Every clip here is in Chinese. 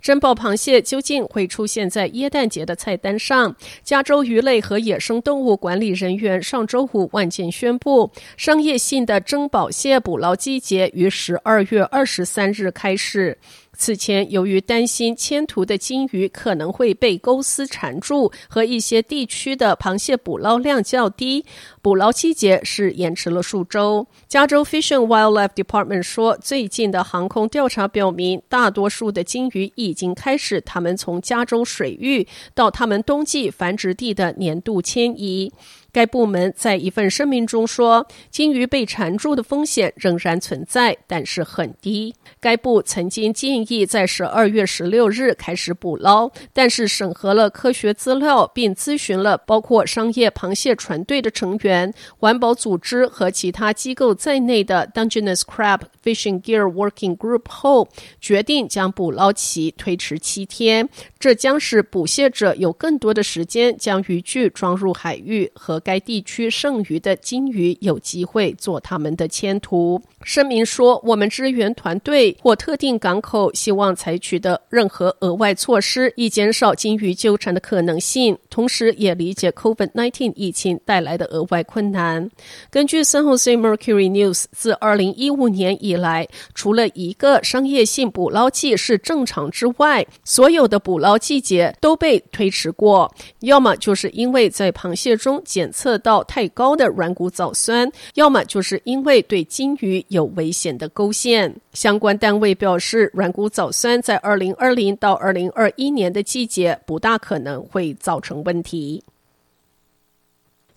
珍宝螃蟹究竟会出现在耶诞节的菜单上？加州鱼类和野生动物管理人员上周五晚间宣布，商业性的珍宝蟹捕捞季节于十二月二十三日开始。此前，由于担心迁徙的鲸鱼可能会被钩丝缠住，和一些地区的螃蟹捕捞量较低，捕捞季节是延迟了数周。加州 Fish and Wildlife Department 说，最近的航空调查表明，大多数的鲸鱼已经开始他们从加州水域到他们冬季繁殖地的年度迁移。该部门在一份声明中说，鲸鱼被缠住的风险仍然存在，但是很低。该部曾经建议在十二月十六日开始捕捞，但是审核了科学资料，并咨询了包括商业螃蟹船队的成员、环保组织和其他机构在内的 Dungeness Crab Fishing Gear Working Group 后，决定将捕捞期推迟七天。这将使捕蟹者有更多的时间将渔具装入海域和。该地区剩余的鲸鱼有机会做他们的迁徒。声明说，我们支援团队或特定港口希望采取的任何额外措施，以减少鲸鱼纠缠的可能性，同时也理解 COVID-19 疫情带来的额外困难。根据 San Jose Mercury News，自2015年以来，除了一个商业性捕捞季是正常之外，所有的捕捞季节都被推迟过，要么就是因为在螃蟹中检测到太高的软骨藻酸，要么就是因为对鲸鱼有危险的勾线。相关单位表示，软骨藻酸在二零二零到二零二一年的季节不大可能会造成问题。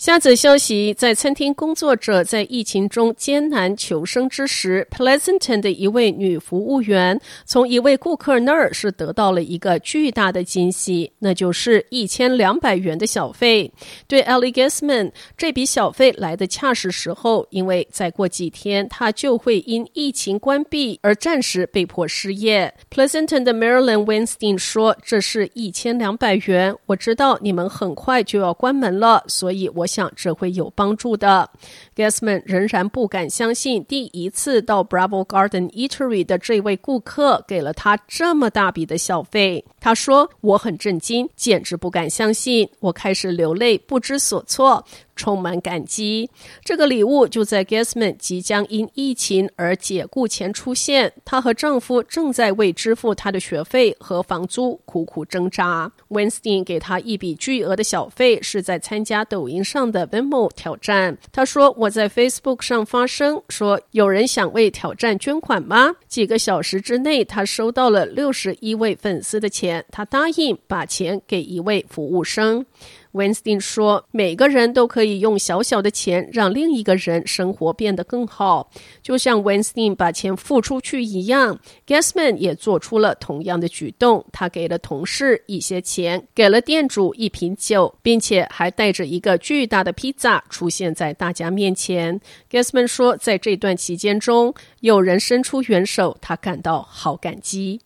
下则消息，在餐厅工作者在疫情中艰难求生之时，Pleasanton 的一位女服务员从一位顾客那儿是得到了一个巨大的惊喜，那就是一千两百元的小费。对 Ellie Gassman，这笔小费来的恰是时候，因为再过几天他就会因疫情关闭而暂时被迫失业。Pleasanton 的 Marilyn Weinstein 说：“这是一千两百元，我知道你们很快就要关门了，所以我。”想这会有帮助的。Guessman 仍然不敢相信，第一次到 Bravo Garden Eatery 的这位顾客给了他这么大笔的小费。他说：“我很震惊，简直不敢相信，我开始流泪，不知所措。”充满感激，这个礼物就在 Gassman 即将因疫情而解雇前出现。她和丈夫正在为支付她的学费和房租苦苦挣扎。Winston 给她一笔巨额的小费，是在参加抖音上的 Venmo 挑战。她说：“我在 Facebook 上发声，说有人想为挑战捐款吗？”几个小时之内，她收到了六十一位粉丝的钱。她答应把钱给一位服务生。Weinstein 说：“每个人都可以用小小的钱让另一个人生活变得更好，就像 Weinstein 把钱付出去一样。Gassman 也做出了同样的举动，他给了同事一些钱，给了店主一瓶酒，并且还带着一个巨大的披萨出现在大家面前。Gassman 说，在这段期间中，有人伸出援手，他感到好感激。”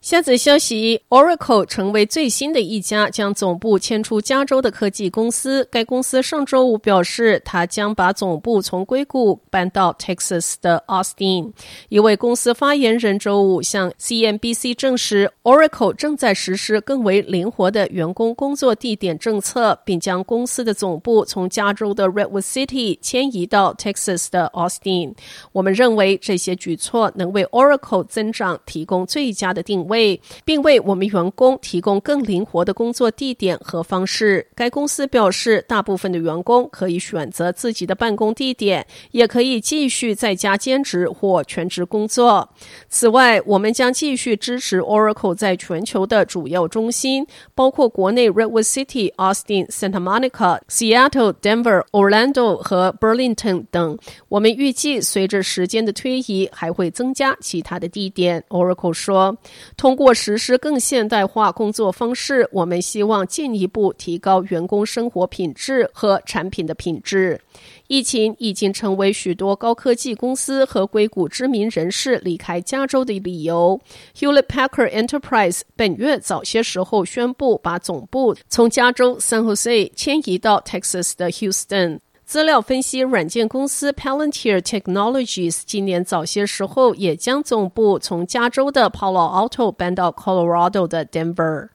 下则消息：Oracle 成为最新的一家将总部迁出加州的科技公司。该公司上周五表示，它将把总部从硅谷搬到 Texas 的 Austin。一位公司发言人周五向 CNBC 证实，Oracle 正在实施更为灵活的员工工作地点政策，并将公司的总部从加州的 Redwood City 迁移到 Texas 的 Austin。我们认为这些举措能为 Oracle 增长提供最佳的定。位，并为我们员工提供更灵活的工作地点和方式。该公司表示，大部分的员工可以选择自己的办公地点，也可以继续在家兼职或全职工作。此外，我们将继续支持 Oracle 在全球的主要中心，包括国内 Redwood City、Austin、Santa Monica、Seattle、Denver、Orlando 和 Burlington 等。我们预计随着时间的推移，还会增加其他的地点。Oracle 说，通过实施更现代化工作方式，我们希望进一步提高员工生活品质和产品的品质。疫情已经成为许多高科技公司和硅谷知名人士离开加州的理由。Hewlett Packard Enterprise 本月早些时候宣布，把总部从加州 San Jose 迁移到 Texas 的 Houston。资料分析软件公司 Palantir Technologies 今年早些时候也将总部从加州的 Palo Alto 搬到 Colorado 的 Denver。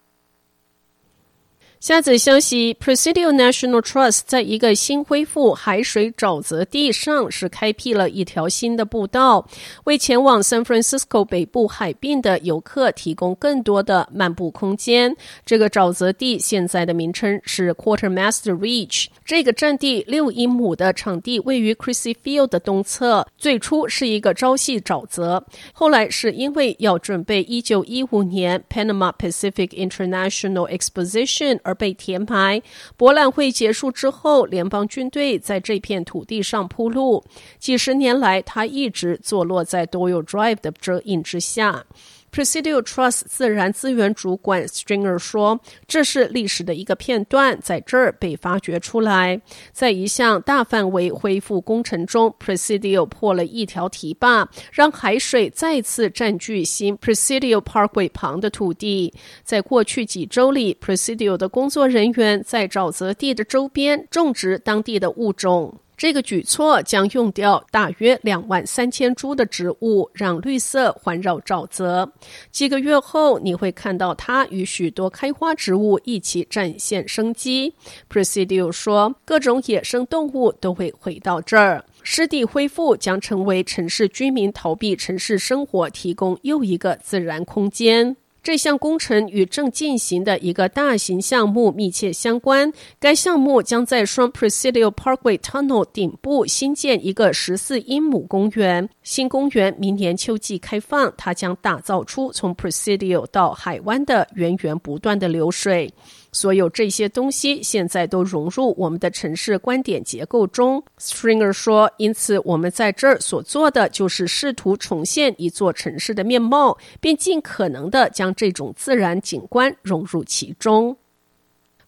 下则消息，Presidio National Trust 在一个新恢复海水沼泽地上是开辟了一条新的步道，为前往 San Francisco 北部海滨的游客提供更多的漫步空间。这个沼泽地现在的名称是 Quartermaster Ridge。这个占地六英亩的场地位于 Crissy Field 的东侧，最初是一个朝夕沼泽，后来是因为要准备一九一五年 Panama Pacific International Exposition 而被填埋。博览会结束之后，联邦军队在这片土地上铺路。几十年来，它一直坐落在 Doyle Drive 的遮荫之下。Presidio Trust 自然资源主管 Stringer 说：“这是历史的一个片段，在这儿被发掘出来。在一项大范围恢复工程中，Presidio 破了一条堤坝，让海水再次占据新 Presidio Parkway 旁的土地。在过去几周里，Presidio 的工作人员在沼泽地的周边种植当地的物种。”这个举措将用掉大约两万三千株的植物，让绿色环绕沼泽。几个月后，你会看到它与许多开花植物一起展现生机。Presidio 说，各种野生动物都会回到这儿。湿地恢复将成为城市居民逃避城市生活提供又一个自然空间。这项工程与正进行的一个大型项目密切相关。该项目将在双 Presidio Parkway Tunnel 顶部新建一个十四英亩公园。新公园明年秋季开放，它将打造出从 Presidio 到海湾的源源不断的流水。所有这些东西现在都融入我们的城市观点结构中，Stringer 说。因此，我们在这儿所做的就是试图重现一座城市的面貌，并尽可能的将这种自然景观融入其中。